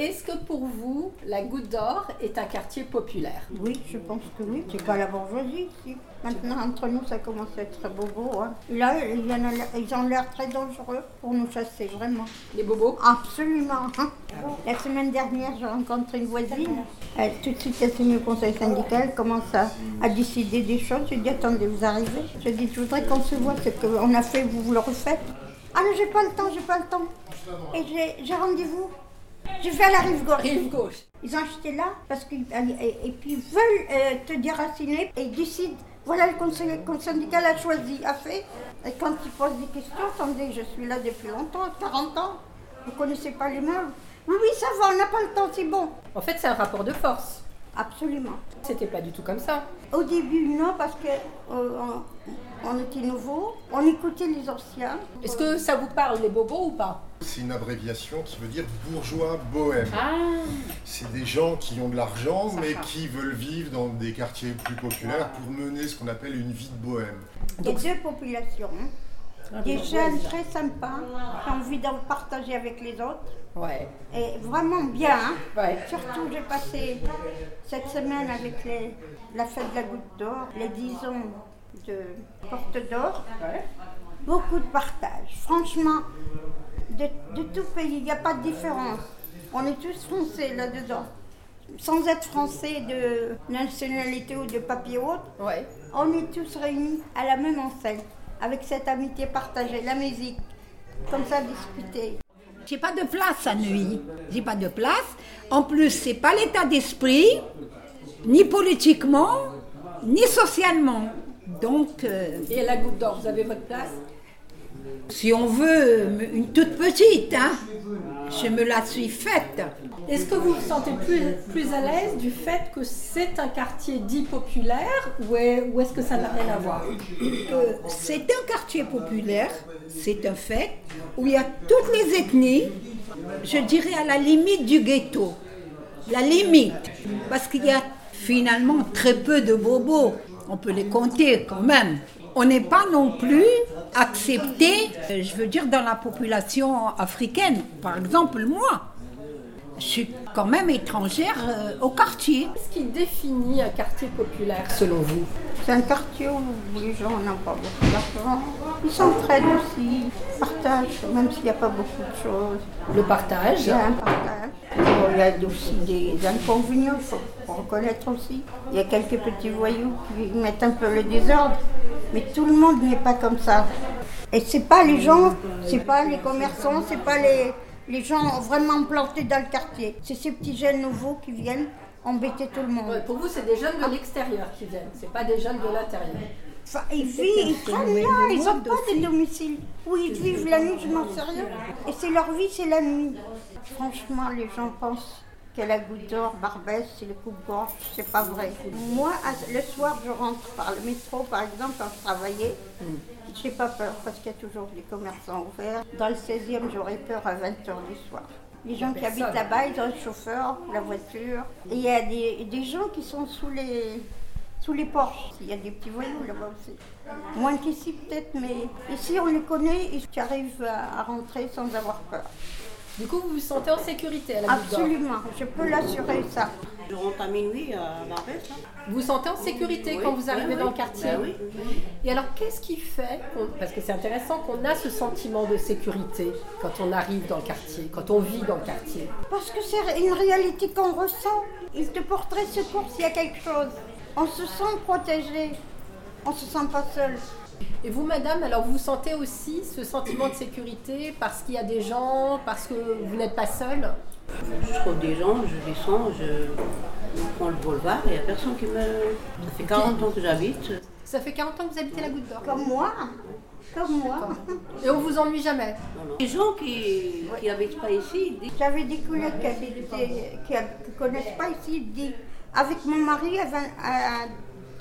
Est-ce que pour vous, la Goutte d'Or est un quartier populaire Oui, je pense que oui. C'est pas la bourgeoisie ici. Maintenant, entre nous, ça commence à être bobo. Hein. Là, ils, ont l'air très dangereux pour nous chasser, vraiment. Les bobos Absolument. hein. La semaine dernière, j'ai rencontré une voisine. Elle, tout de suite, elle s'est mise au conseil syndical, elle commence à, à décider des choses. Je lui dis, attendez, vous arrivez Je dis, je voudrais qu'on se voit, ce qu'on a fait, vous, vous le refaites. Ah non, j'ai pas le temps, j'ai pas le temps. Et j'ai- j'ai rendez-vous. Je vais à la rive gauche. Rive gauche. Ils ont acheté là parce qu'ils et, et puis ils veulent euh, te déraciner et ils décident. Voilà le conseil, le syndical a choisi, a fait. Et quand ils posent des questions, attendez, je suis là depuis longtemps, 40 ans. Vous connaissez pas les meubles Oui, oui, ça va, on n'a pas le temps, c'est bon. En fait, c'est un rapport de force. Absolument. C'était pas du tout comme ça. Au début, non, parce que euh, on, on était nouveaux, on écoutait les anciens. Est-ce que ça vous parle, les bobos, ou pas? C'est une abréviation qui veut dire bourgeois bohème. Ah C'est des gens qui ont de l'argent mais qui veulent vivre dans des quartiers plus populaires pour mener ce qu'on appelle une vie de bohème. Y a deux populations. hein. Des jeunes très sympas, qui ont envie d'en partager avec les autres. Ouais. Et vraiment bien. hein. Ouais. Surtout, j'ai passé cette semaine avec les- la fête de la goutte d'or, les 10 ans de Porte d'Or. Ouais. Beaucoup de partage. Franchement, de, de tout pays, il n'y a pas de différence. On est tous français là-dedans. Sans être français de nationalité ou de papier autre, Ouais. on est tous réunis à la même enseigne, avec cette amitié partagée, la musique, comme ça discuter. J'ai pas de place à Neuilly. J'ai pas de place. En plus, c'est pas l'état d'esprit, ni politiquement, ni socialement. Donc, euh, Et la Goutte d'Or, vous avez votre place? Si on veut une toute petite, hein, je me la suis faite. Est-ce que vous vous sentez plus, plus à l'aise du fait que c'est un quartier dit populaire ou est- ou est-ce que ça n'a rien à voir? Euh, c'est un quartier populaire, c'est un fait, où il y a toutes les ethnies, je dirais à la limite du ghetto. La limite. Parce qu'il y a finalement très peu de bobos. On peut les compter quand même. On n'est pas non plus accepté, euh, je veux dire, dans la population africaine. Par exemple, moi, je suis quand même étrangère euh, au quartier. Qu'est-ce qui définit un quartier populaire selon vous? C'est un quartier où les gens n'ont pas beaucoup d'argent. Ils s'entraident aussi, ils partagent, même s'il n'y a pas beaucoup de choses. Le partage. Il y a un partage. Bon, il y a aussi des inconvénients, il faut reconnaître aussi. Il y a quelques petits voyous qui mettent un peu le désordre, mais tout le monde n'est pas comme ça. Et c'est pas les gens, c'est pas les commerçants, c'est pas les, les gens vraiment plantés dans le quartier. C'est ces petits jeunes nouveaux qui viennent embêter tout le monde. Ouais, pour vous, c'est des jeunes de l'extérieur qui viennent, c'est pas des jeunes de l'intérieur. Enfin, ils vivent, ils traînent là, ils n'ont pas de domicile. Où ils vivent la nuit, je n'en sais rien. Et c'est leur vie, c'est la nuit. Franchement, les gens pensent que la goutte d'or, Barbès, c'est le coupe-gorge. C'est pas vrai. Moi, le soir, je rentre par le métro, par exemple, quand je travaillais. J'ai pas peur parce qu'il y a toujours des commerçants ouverts. Dans le 16e, j'aurais peur à 20h du soir. Les gens qui habitent là-bas, ils ont le chauffeur, la voiture. Et il y a des, des gens qui sont sous les, sous les porches. Il y a des petits voyous là-bas aussi. Moins qu'ici peut-être, mais ici on les connaît et tu arrives à, à rentrer sans avoir peur. Du coup, vous vous sentez en sécurité à la Goutte d'Or Absolument, je peux l'assurer ça. Je rentre à minuit à Barbès. là. Vous vous sentez en sécurité Oui, quand vous arrivez oui, dans le quartier Ben oui. Et alors, qu'est-ce qui fait, parce que c'est intéressant qu'on a ce sentiment de sécurité quand on arrive dans le quartier, quand on vit dans le quartier Parce que c'est une réalité qu'on ressent. Ils te porteraient secours s'il y a quelque chose. On se sent protégé. On se sent pas seul. Et vous, madame, alors vous sentez aussi ce sentiment de sécurité parce qu'il y a des gens, parce que vous n'êtes pas seule? Je trouve des gens, je descends, je prends le boulevard et il n'y a personne qui me. Ça fait 40 ans que j'habite. Ça fait 40 ans que vous habitez la Goutte d'Or? Comme moi. Comme moi. Et on vous ennuie jamais? Les gens qui n'habitent pas ici, ils disent J'avais des collègues qui, ne connaissent pas ici, ils disent avec mon mari à, 20 à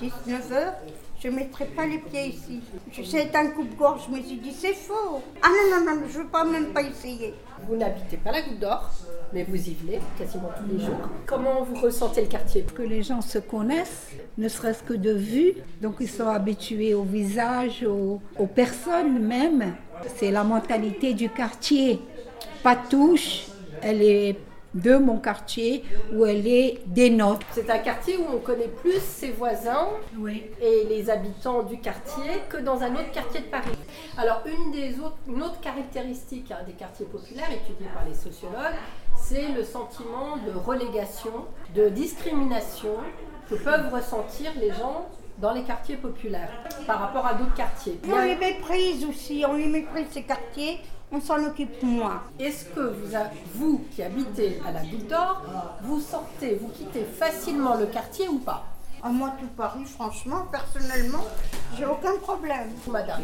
19h, je ne mettrai pas les pieds ici. Je sais, un coupe-gorge, je me suis dit c'est faux. Ah non, non, non, je ne veux pas même pas essayer. Vous n'habitez pas la Goutte d'Or, mais vous y venez quasiment tous les jours. Comment vous ressentez le quartier? Que les gens se connaissent, ne serait-ce que de vue. Donc ils sont habitués au visage, aux, aux personnes même. C'est la mentalité du quartier. Pas touche, elle est de mon quartier où elle est des nôtres. C'est un quartier où on connaît plus ses voisins Oui. et les habitants du quartier que dans un autre quartier de Paris. Alors une, des autres, une autre caractéristique hein, des quartiers populaires étudiés par les sociologues, c'est le sentiment de relégation, de discrimination que peuvent ressentir les gens dans les quartiers populaires par rapport à d'autres quartiers. On les méprise aussi, on les méprise ces quartiers, on s'en occupe moins. Est-ce que vous, a- vous qui habitez à la Goutte d'Or, vous sortez, vous quittez facilement le quartier ou pas? À moi, tout Paris, franchement, personnellement, j'ai aucun problème. Madame?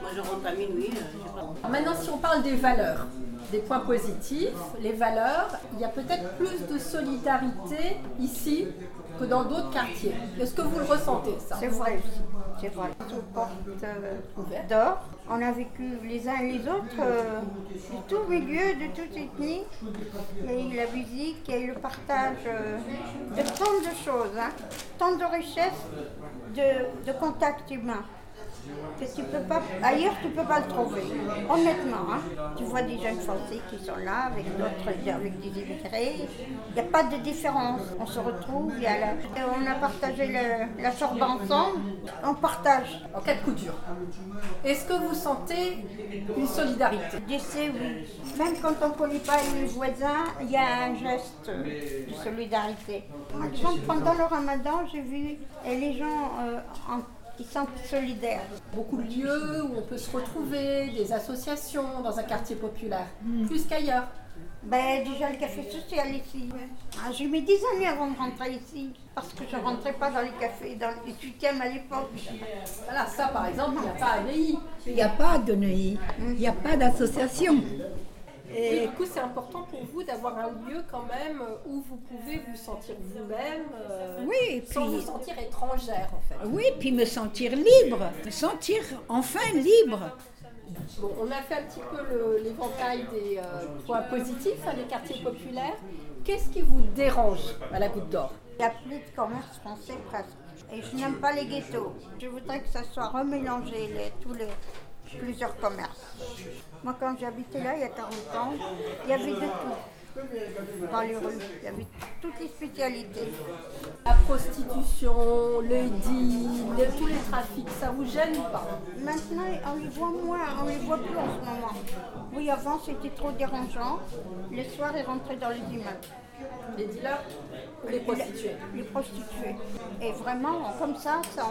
Moi, je rentre à minuit. euh, pas- Maintenant, si on parle des valeurs, des points positifs, les valeurs, il y a peut-être plus de solidarité ici que dans d'autres quartiers. Est-ce que vous le ressentez, ça? C'est vrai aussi, c'est vrai. Sous porte euh, d'or, on a vécu les uns et les autres euh, du tout milieu, de toute ethnie. Il y a eu la musique, il y a eu le partage euh, de tant de choses, hein, tant de richesses de, de contacts humains. Que tu peux pas, ailleurs, tu peux pas le trouver. Honnêtement, hein. tu vois des jeunes Français qui sont là avec d'autres, avec des immigrés. Il n'y a pas de différence. On se retrouve, y a la- on a partagé le- la sorbe ensemble. On partage. En cas de coup dur. Est-ce que vous sentez une solidarité? J'essaie, oui. Même quand on ne connaît pas les voisins, il y a un geste de solidarité. Par exemple, pendant le ramadan, j'ai vu les gens euh, en- qui sont solidaires. Beaucoup de lieux où on peut se retrouver, des associations dans un quartier populaire, plus qu'ailleurs. Ben, déjà le café social ici. Ah, j'ai mis 10 années avant de rentrer ici, parce que je ne rentrais pas dans les cafés, dans les 18e à l'époque. Voilà, ça par exemple, il n'y a pas à Neuilly. Il n'y a pas de NEI, il n'y a pas d'association. Et du coup, c'est important pour vous d'avoir un lieu quand même où vous pouvez vous sentir vous-même, euh, Oui, et sans puis- vous sentir étrangère en fait. Oui, puis me sentir libre, me sentir enfin libre. Bon, on a fait un petit peu l'éventail des euh, points positifs hein, des quartiers populaires. Qu'est-ce qui vous dérange à la Goutte d'Or? Il n'y a plus de commerce français presque. Et je n'aime pas les ghettos. Je voudrais que ça soit remélangé, les, tous les plusieurs commerces. Moi, quand j'habitais là, il y a 40 ans, il y avait de tout. Dans les rues, il y avait toutes les spécialités. La prostitution, le deal, tous les trafics, ça vous gêne ou pas? Maintenant, on les voit moins, on les voit plus en ce moment. Oui, avant, c'était trop dérangeant. Le soir, ils rentraient dans les immeubles. Les dealers ou les prostituées? Les prostituées. Et vraiment, comme ça, ça,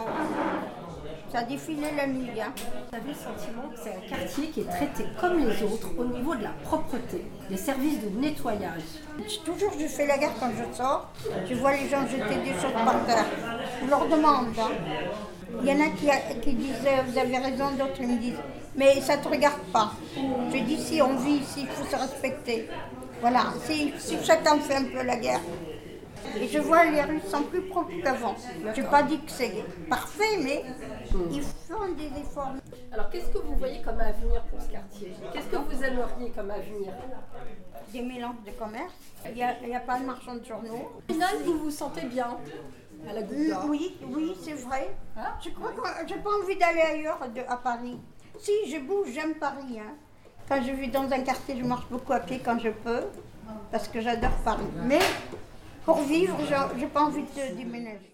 ça défilait la nuit. hein. Vous avez le sentiment que c'est un quartier qui est traité comme les autres au niveau de la propreté, des services de nettoyage. Toujours, je fais la guerre quand je sors. Je vois les gens jeter des choses par terre. Je leur demande. hein. Il y en a qui, qui disent euh, Vous avez raison, d'autres me disent Mais ça ne te regarde pas. Je dis Si on vit ici, il faut se respecter. Voilà, si, si chacun fait un peu la guerre. Et je vois les rues sont plus propres qu'avant. Je n'ai pas dit que c'est parfait, mais ils font des efforts. Alors qu'est-ce que vous voyez comme avenir pour ce quartier? Qu'est-ce que vous aimeriez comme avenir? Des mélanges de commerce. Il n'y a, pas de marchand de journaux. Au final, vous vous sentez bien à la d'Or Oui, oui, c'est vrai. Hein? Je crois que j'ai pas envie d'aller ailleurs de- à Paris. Si, je bouge, j'aime Paris. hein. Quand je vis dans un quartier, je marche beaucoup à pied quand je peux, parce que j'adore Paris. Mais pour vivre, j'ai pas envie de déménager.